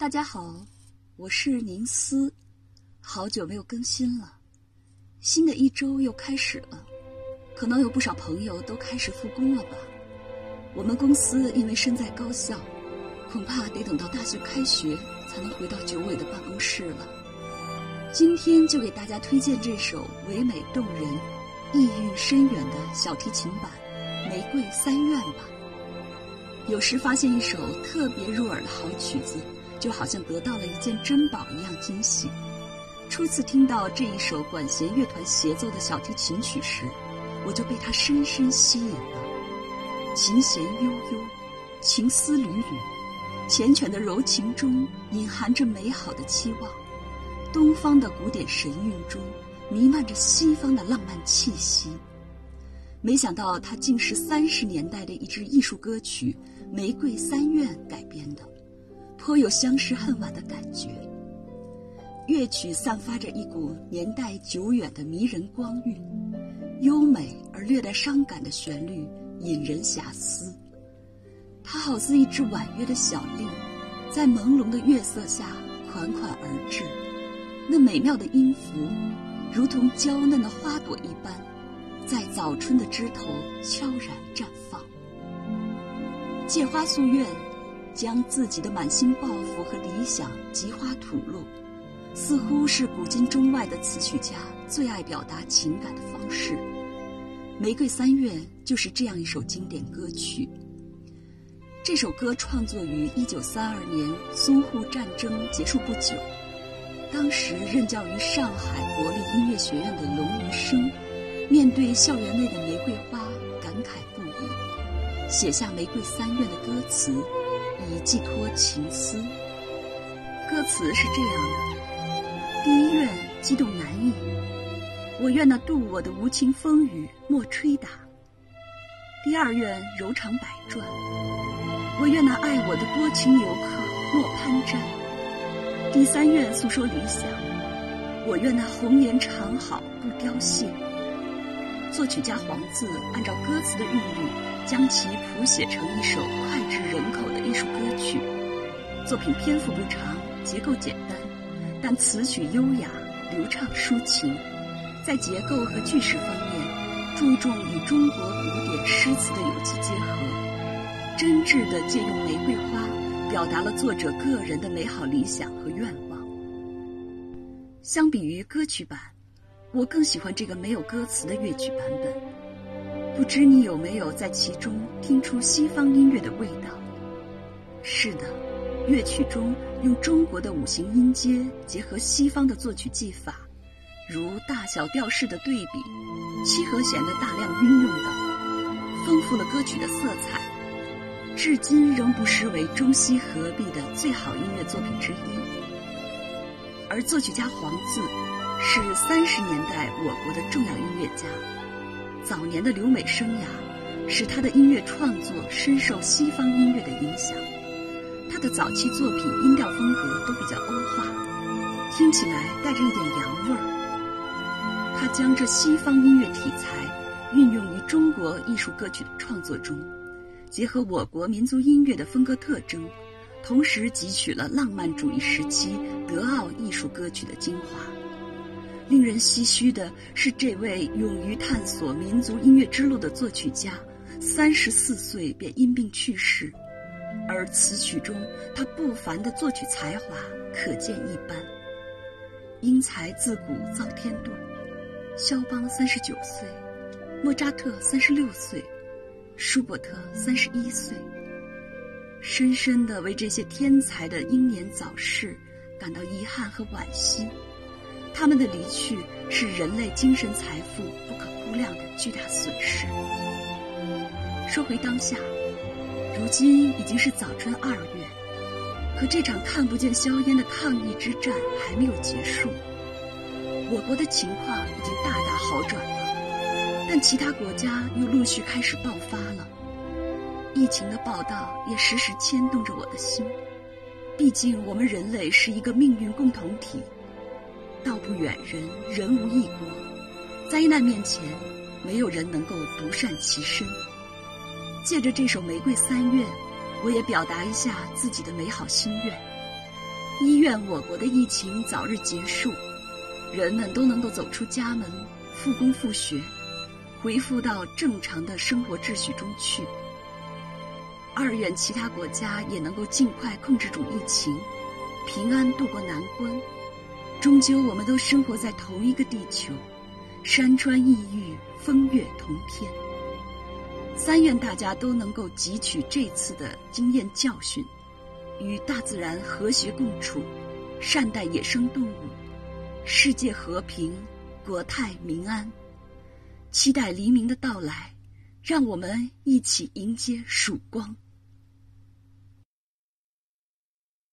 大家好，我是宁思，好久没有更新了。新的一周又开始了，可能有不少朋友都开始复工了吧？我们公司因为身在高校，恐怕得等到大学开学才能回到九尾的办公室了。今天就给大家推荐这首唯美动人、意蕴深远的小提琴版《玫瑰三愿》吧。有时发现一首特别入耳的好曲子。就好像得到了一件珍宝一样惊喜。初次听到这一首管弦乐团协奏的小提琴曲时，我就被它深深吸引了。琴弦悠悠，情丝缕缕，缱绻的柔情中隐含着美好的期望。东方的古典神韵中弥漫着西方的浪漫气息。没想到它竟是三十年代的一支艺术歌曲《玫瑰三愿》改编的。颇有相识恨晚的感觉。乐曲散发着一股年代久远的迷人光晕，优美而略带伤感的旋律引人遐思。它好似一只婉约的小令，在朦胧的月色下款款而至。那美妙的音符，如同娇嫩的花朵一般，在早春的枝头悄然绽放。借花诉愿。将自己的满心抱负和理想极花吐露，似乎是古今中外的词曲家最爱表达情感的方式。《玫瑰三月》就是这样一首经典歌曲。这首歌创作于1932年淞沪战争结束不久，当时任教于上海国立音乐学院的龙云生，面对校园内的玫瑰花，感慨不已，写下《玫瑰三月》的歌词。以寄托情思。歌词是这样的：第一愿激动难抑，我愿那渡我的无情风雨莫吹打；第二愿柔肠百转，我愿那爱我的多情游客莫攀沾；第三愿诉说理想，我愿那红颜长好不凋谢。作曲家黄自按照歌词的韵律。将其谱写成一首脍炙人口的艺术歌曲。作品篇幅不长，结构简单，但词曲优雅、流畅、抒情。在结构和句式方面，注重与中国古典诗词的有机结合，真挚地借用玫瑰花，表达了作者个人的美好理想和愿望。相比于歌曲版，我更喜欢这个没有歌词的乐曲版本。不知你有没有在其中听出西方音乐的味道？是的，乐曲中用中国的五行音阶结合西方的作曲技法，如大小调式的对比、七和弦的大量运用等，丰富了歌曲的色彩，至今仍不失为中西合璧的最好音乐作品之一。而作曲家黄自，是三十年代我国的重要音乐家。早年的留美生涯，使他的音乐创作深受西方音乐的影响。他的早期作品音调风格都比较欧化，听起来带着一点洋味儿。他将这西方音乐题材运用于中国艺术歌曲的创作中，结合我国民族音乐的风格特征，同时汲取了浪漫主义时期德奥艺术歌曲的精华。令人唏嘘的是，这位勇于探索民族音乐之路的作曲家，三十四岁便因病去世。而词曲中他不凡的作曲才华可见一斑。英才自古遭天妒，肖邦三十九岁，莫扎特三十六岁，舒伯特三十一岁。深深的为这些天才的英年早逝感到遗憾和惋惜。他们的离去是人类精神财富不可估量的巨大损失。说回当下，如今已经是早春二月，可这场看不见硝烟的抗疫之战还没有结束。我国的情况已经大大好转了，但其他国家又陆续开始爆发了。疫情的报道也时时牵动着我的心，毕竟我们人类是一个命运共同体。道不远人，人无异国。灾难面前，没有人能够独善其身。借着这首《玫瑰三愿》，我也表达一下自己的美好心愿：一愿我国的疫情早日结束，人们都能够走出家门，复工复学，恢复到正常的生活秩序中去。二愿其他国家也能够尽快控制住疫情，平安度过难关。终究，我们都生活在同一个地球，山川异域，风月同天。三愿大家都能够汲取这次的经验教训，与大自然和谐共处，善待野生动物，世界和平，国泰民安。期待黎明的到来，让我们一起迎接曙光。